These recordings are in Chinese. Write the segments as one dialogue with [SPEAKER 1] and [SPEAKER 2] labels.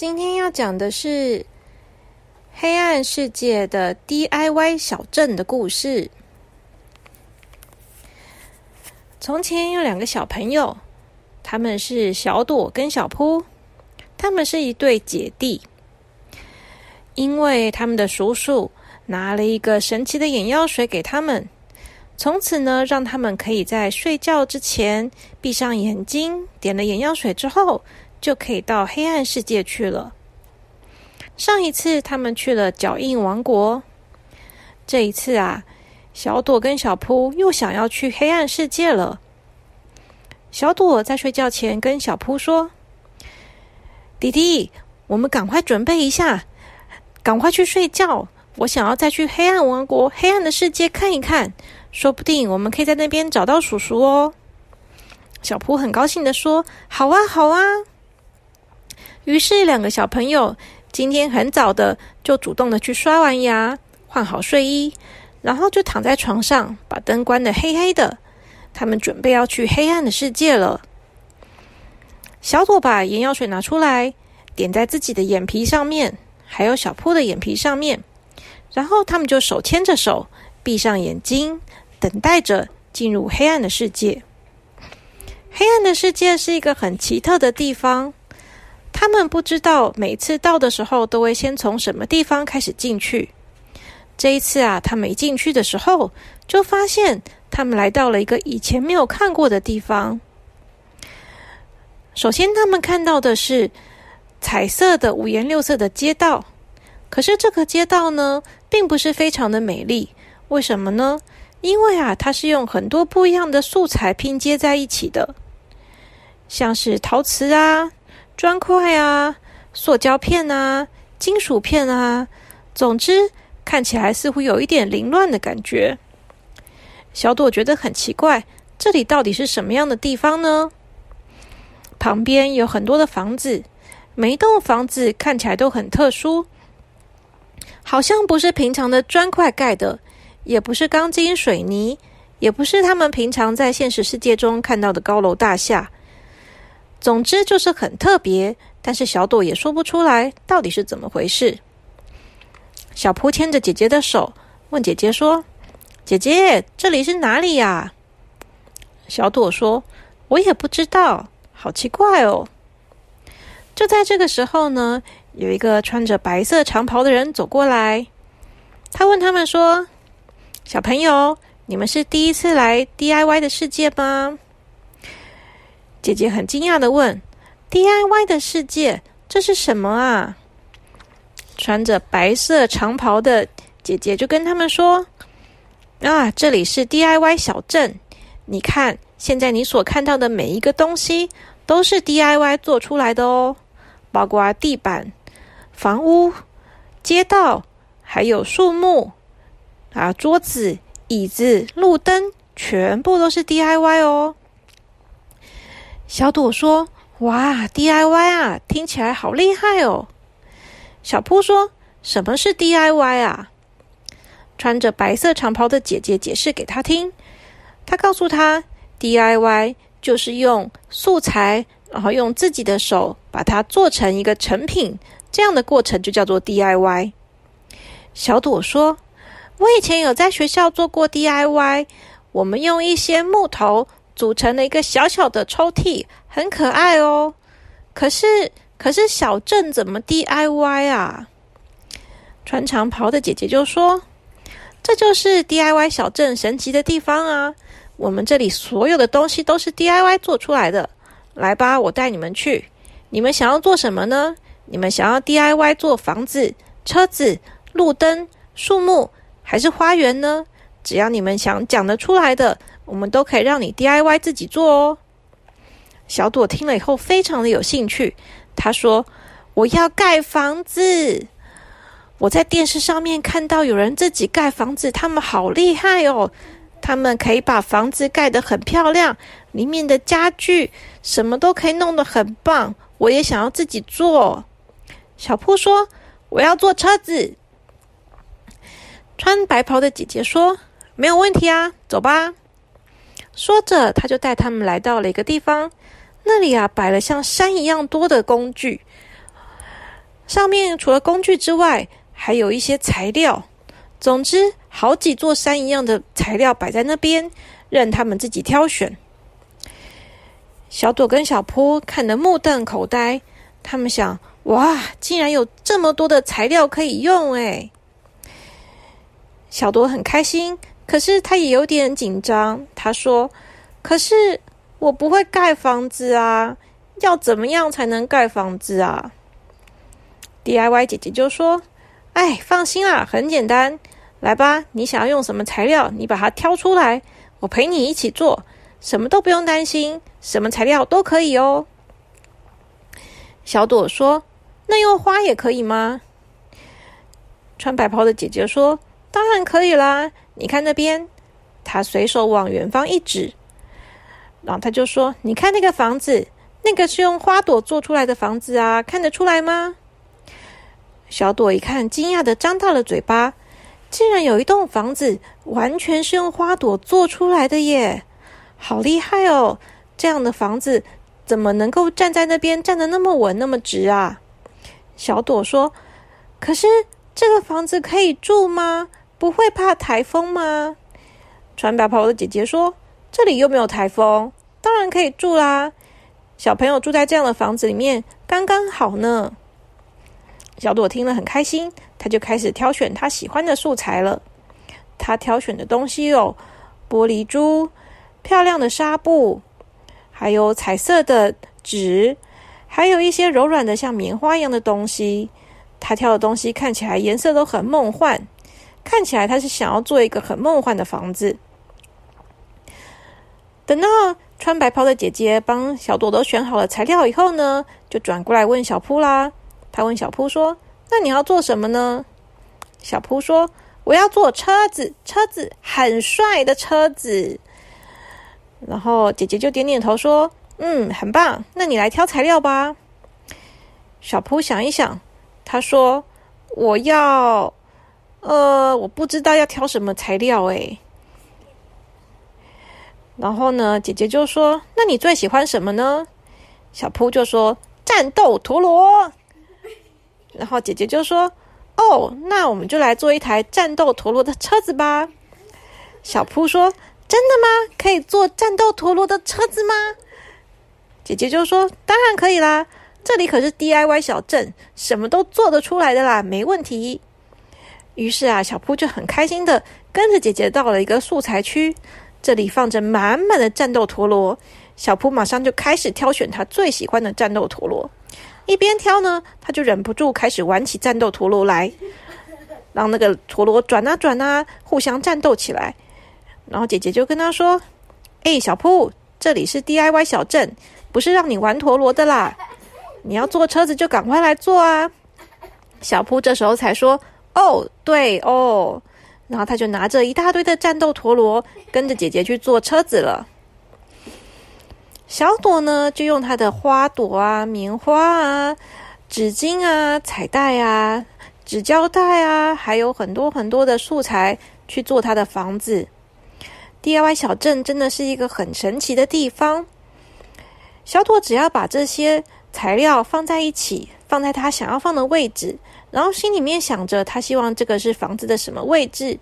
[SPEAKER 1] 今天要讲的是黑暗世界的 DIY 小镇的故事。从前有两个小朋友，他们是小朵跟小扑，他们是一对姐弟。因为他们的叔叔拿了一个神奇的眼药水给他们，从此呢，让他们可以在睡觉之前闭上眼睛，点了眼药水之后。就可以到黑暗世界去了。上一次他们去了脚印王国，这一次啊，小朵跟小扑又想要去黑暗世界了。小朵在睡觉前跟小扑说：“弟弟，我们赶快准备一下，赶快去睡觉。我想要再去黑暗王国、黑暗的世界看一看，说不定我们可以在那边找到叔叔哦。”小扑很高兴的说：“好啊，好啊。”于是，两个小朋友今天很早的就主动的去刷完牙、换好睡衣，然后就躺在床上，把灯关的黑黑的。他们准备要去黑暗的世界了。小朵把眼药水拿出来，点在自己的眼皮上面，还有小铺的眼皮上面，然后他们就手牵着手，闭上眼睛，等待着进入黑暗的世界。黑暗的世界是一个很奇特的地方。他们不知道每次到的时候都会先从什么地方开始进去。这一次啊，他们一进去的时候，就发现他们来到了一个以前没有看过的地方。首先，他们看到的是彩色的五颜六色的街道，可是这个街道呢，并不是非常的美丽。为什么呢？因为啊，它是用很多不一样的素材拼接在一起的，像是陶瓷啊。砖块啊，塑胶片啊，金属片啊，总之看起来似乎有一点凌乱的感觉。小朵觉得很奇怪，这里到底是什么样的地方呢？旁边有很多的房子，每一栋房子看起来都很特殊，好像不是平常的砖块盖的，也不是钢筋水泥，也不是他们平常在现实世界中看到的高楼大厦。总之就是很特别，但是小朵也说不出来到底是怎么回事。小扑牵着姐姐的手，问姐姐说：“姐姐，这里是哪里呀？”小朵说：“我也不知道，好奇怪哦。”就在这个时候呢，有一个穿着白色长袍的人走过来，他问他们说：“小朋友，你们是第一次来 DIY 的世界吗？”姐姐很惊讶的问：“DIY 的世界，这是什么啊？”穿着白色长袍的姐姐就跟他们说：“啊，这里是 DIY 小镇。你看，现在你所看到的每一个东西都是 DIY 做出来的哦，包括地板、房屋、街道，还有树木啊，桌子、椅子、路灯，全部都是 DIY 哦。”小朵说：“哇，DIY 啊，听起来好厉害哦。”小扑说：“什么是 DIY 啊？”穿着白色长袍的姐姐解释给他听。他告诉他：“DIY 就是用素材，然后用自己的手把它做成一个成品，这样的过程就叫做 DIY。”小朵说：“我以前有在学校做过 DIY，我们用一些木头。”组成了一个小小的抽屉，很可爱哦。可是，可是小镇怎么 DIY 啊？穿长袍的姐姐就说：“这就是 DIY 小镇神奇的地方啊！我们这里所有的东西都是 DIY 做出来的。来吧，我带你们去。你们想要做什么呢？你们想要 DIY 做房子、车子、路灯、树木，还是花园呢？只要你们想讲得出来的。”我们都可以让你 DIY 自己做哦。小朵听了以后非常的有兴趣，他说：“我要盖房子。我在电视上面看到有人自己盖房子，他们好厉害哦！他们可以把房子盖得很漂亮，里面的家具什么都可以弄得很棒。我也想要自己做。”小铺说：“我要做车子。”穿白袍的姐姐说：“没有问题啊，走吧。”说着，他就带他们来到了一个地方，那里啊摆了像山一样多的工具，上面除了工具之外，还有一些材料。总之，好几座山一样的材料摆在那边，任他们自己挑选。小朵跟小扑看得目瞪口呆，他们想：哇，竟然有这么多的材料可以用！哎，小朵很开心，可是他也有点紧张。他说：“可是我不会盖房子啊，要怎么样才能盖房子啊？”DIY 姐姐就说：“哎，放心啦，很简单，来吧，你想要用什么材料，你把它挑出来，我陪你一起做。”什么都不用担心，什么材料都可以哦。小朵说：“那用花也可以吗？”穿白袍的姐姐说：“当然可以啦！你看那边。”他随手往远方一指，然后他就说：“你看那个房子，那个是用花朵做出来的房子啊，看得出来吗？”小朵一看，惊讶的张大了嘴巴，竟然有一栋房子完全是用花朵做出来的耶！好厉害哦！这样的房子怎么能够站在那边站得那么稳、那么直啊？小朵说：“可是这个房子可以住吗？不会怕台风吗？”穿白袍的姐姐说：“这里又没有台风，当然可以住啦！小朋友住在这样的房子里面刚刚好呢。”小朵听了很开心，他就开始挑选他喜欢的素材了。他挑选的东西有玻璃珠。漂亮的纱布，还有彩色的纸，还有一些柔软的像棉花一样的东西。他挑的东西看起来颜色都很梦幻，看起来他是想要做一个很梦幻的房子。等到穿白袍的姐姐帮小朵朵选好了材料以后呢，就转过来问小扑啦。他问小扑说：“那你要做什么呢？”小扑说：“我要做车子，车子很帅的车子。”然后姐姐就点点头说：“嗯，很棒。那你来挑材料吧。”小扑想一想，他说：“我要……呃，我不知道要挑什么材料诶。”然后呢，姐姐就说：“那你最喜欢什么呢？”小扑就说：“战斗陀螺。”然后姐姐就说：“哦，那我们就来做一台战斗陀螺的车子吧。”小扑说。真的吗？可以做战斗陀螺的车子吗？姐姐就说：“当然可以啦，这里可是 DIY 小镇，什么都做得出来的啦，没问题。”于是啊，小扑就很开心的跟着姐姐到了一个素材区，这里放着满满的战斗陀螺。小扑马上就开始挑选他最喜欢的战斗陀螺，一边挑呢，他就忍不住开始玩起战斗陀螺来，让那个陀螺转啊转啊，互相战斗起来。然后姐姐就跟他说：“哎，小铺，这里是 DIY 小镇，不是让你玩陀螺的啦！你要坐车子就赶快来坐啊！”小铺这时候才说：“哦，对哦。”然后他就拿着一大堆的战斗陀螺，跟着姐姐去坐车子了。小朵呢，就用她的花朵啊、棉花啊、纸巾啊、彩带啊、纸胶带啊，还有很多很多的素材去做她的房子。DIY 小镇真的是一个很神奇的地方。小朵只要把这些材料放在一起，放在她想要放的位置，然后心里面想着他希望这个是房子的什么位置，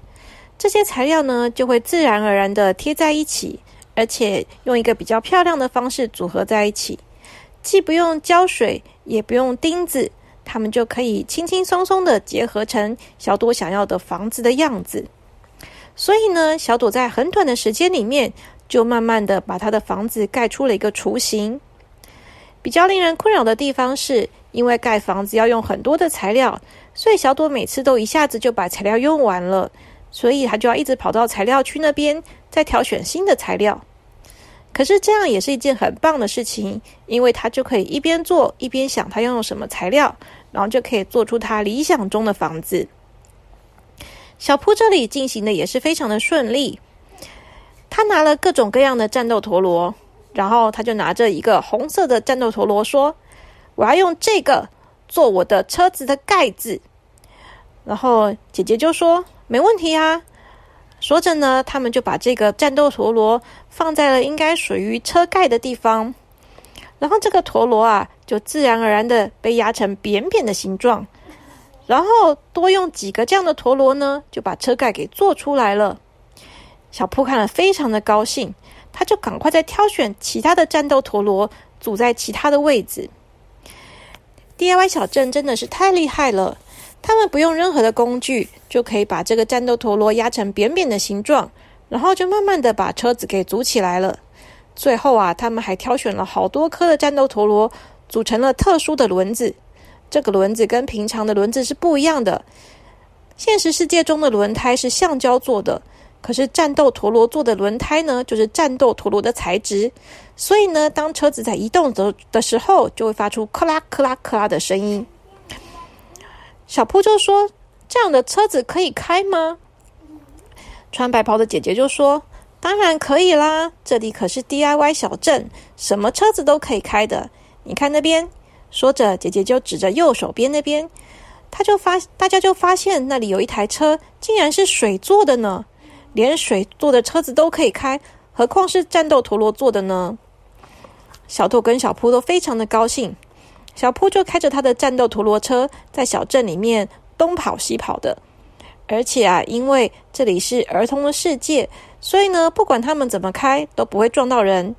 [SPEAKER 1] 这些材料呢就会自然而然的贴在一起，而且用一个比较漂亮的方式组合在一起，既不用胶水，也不用钉子，它们就可以轻轻松松的结合成小朵想要的房子的样子。所以呢，小朵在很短的时间里面，就慢慢的把他的房子盖出了一个雏形。比较令人困扰的地方是，因为盖房子要用很多的材料，所以小朵每次都一下子就把材料用完了，所以他就要一直跑到材料区那边再挑选新的材料。可是这样也是一件很棒的事情，因为他就可以一边做一边想他要用什么材料，然后就可以做出他理想中的房子。小铺这里进行的也是非常的顺利。他拿了各种各样的战斗陀螺，然后他就拿着一个红色的战斗陀螺说：“我要用这个做我的车子的盖子。”然后姐姐就说：“没问题啊。”说着呢，他们就把这个战斗陀螺放在了应该属于车盖的地方。然后这个陀螺啊，就自然而然的被压成扁扁的形状。然后多用几个这样的陀螺呢，就把车盖给做出来了。小铺看了非常的高兴，他就赶快再挑选其他的战斗陀螺，组在其他的位置。DIY 小镇真的是太厉害了，他们不用任何的工具，就可以把这个战斗陀螺压成扁扁的形状，然后就慢慢的把车子给组起来了。最后啊，他们还挑选了好多颗的战斗陀螺，组成了特殊的轮子。这个轮子跟平常的轮子是不一样的。现实世界中的轮胎是橡胶做的。可是战斗陀螺做的轮胎呢，就是战斗陀螺的材质，所以呢，当车子在移动的的时候，就会发出克拉克拉克拉的声音。小铺就说：“这样的车子可以开吗？”穿白袍的姐姐就说：“当然可以啦，这里可是 DIY 小镇，什么车子都可以开的。你看那边。”说着，姐姐就指着右手边那边，他就发大家就发现那里有一台车，竟然是水做的呢。连水做的车子都可以开，何况是战斗陀螺做的呢？小兔跟小扑都非常的高兴。小扑就开着他的战斗陀螺车，在小镇里面东跑西跑的。而且啊，因为这里是儿童的世界，所以呢，不管他们怎么开，都不会撞到人。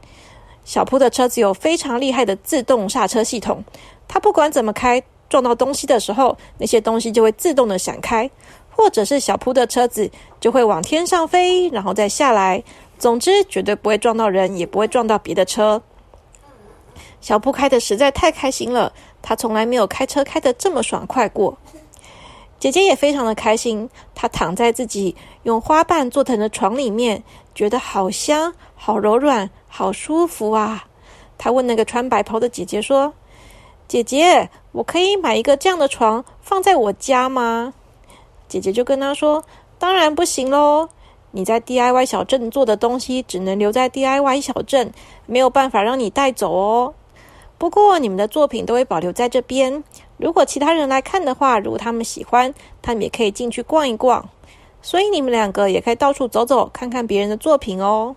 [SPEAKER 1] 小扑的车子有非常厉害的自动刹车系统，他不管怎么开，撞到东西的时候，那些东西就会自动的闪开。或者是小铺的车子就会往天上飞，然后再下来。总之，绝对不会撞到人，也不会撞到别的车。小铺开的实在太开心了，他从来没有开车开的这么爽快过。姐姐也非常的开心，她躺在自己用花瓣做成的床里面，觉得好香、好柔软、好舒服啊。她问那个穿白袍的姐姐说：“姐姐，我可以买一个这样的床放在我家吗？”姐姐就跟他说：“当然不行喽！你在 DIY 小镇做的东西只能留在 DIY 小镇，没有办法让你带走哦。不过你们的作品都会保留在这边。如果其他人来看的话，如果他们喜欢，他们也可以进去逛一逛。所以你们两个也可以到处走走，看看别人的作品哦。”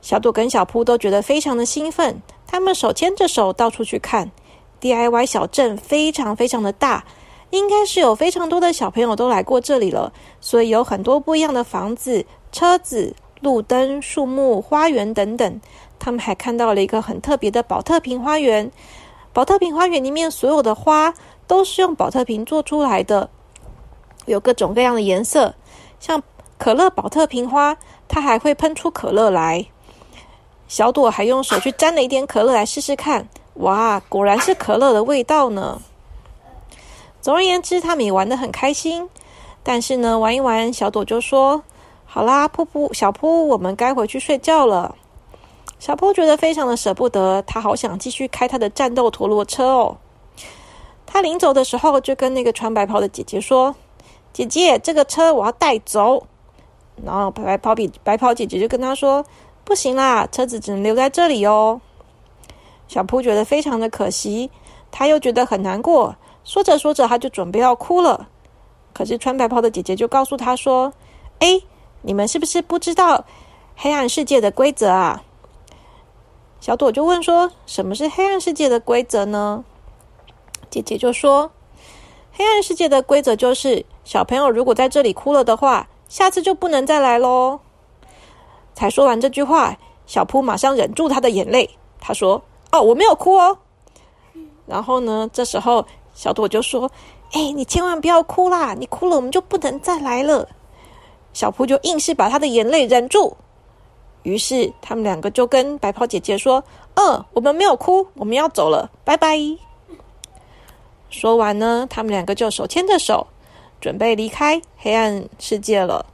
[SPEAKER 1] 小朵跟小扑都觉得非常的兴奋，他们手牵着手到处去看 DIY 小镇，非常非常的大。应该是有非常多的小朋友都来过这里了，所以有很多不一样的房子、车子、路灯、树木、花园等等。他们还看到了一个很特别的宝特瓶花园。宝特瓶花园里面所有的花都是用宝特瓶做出来的，有各种各样的颜色，像可乐宝特瓶花，它还会喷出可乐来。小朵还用手去沾了一点可乐来试试看，哇，果然是可乐的味道呢。总而言之，他们也玩的很开心。但是呢，玩一玩，小朵就说：“好啦，噗噗，小扑，我们该回去睡觉了。”小扑觉得非常的舍不得，他好想继续开他的战斗陀螺车哦。他临走的时候，就跟那个穿白袍的姐姐说：“姐姐，这个车我要带走。”然后白袍比白袍姐姐就跟他说：“不行啦，车子只能留在这里哦。”小扑觉得非常的可惜，他又觉得很难过。说着说着，他就准备要哭了。可是穿白袍的姐姐就告诉他说：“哎，你们是不是不知道黑暗世界的规则啊？”小朵就问说：“什么是黑暗世界的规则呢？”姐姐就说：“黑暗世界的规则就是，小朋友如果在这里哭了的话，下次就不能再来喽。”才说完这句话，小扑马上忍住他的眼泪，他说：“哦，我没有哭哦。”然后呢，这时候。小朵就说：“哎，你千万不要哭啦！你哭了，我们就不能再来了。”小扑就硬是把他的眼泪忍住。于是他们两个就跟白袍姐姐说：“嗯，我们没有哭，我们要走了，拜拜。”说完呢，他们两个就手牵着手，准备离开黑暗世界了。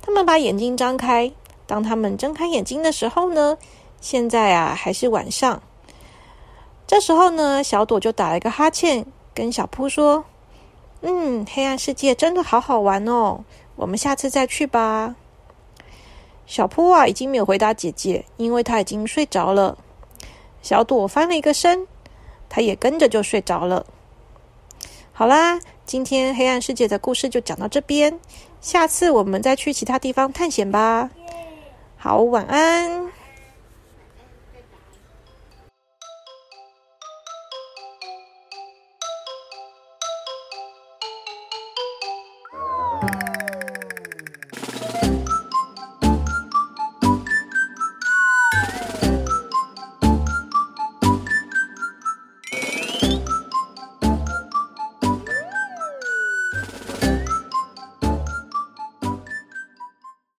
[SPEAKER 1] 他们把眼睛张开，当他们睁开眼睛的时候呢，现在啊还是晚上。这时候呢，小朵就打了一个哈欠，跟小扑说：“嗯，黑暗世界真的好好玩哦，我们下次再去吧。”小扑啊，已经没有回答姐姐，因为他已经睡着了。小朵翻了一个身，他也跟着就睡着了。好啦，今天黑暗世界的故事就讲到这边，下次我们再去其他地方探险吧。好，晚安。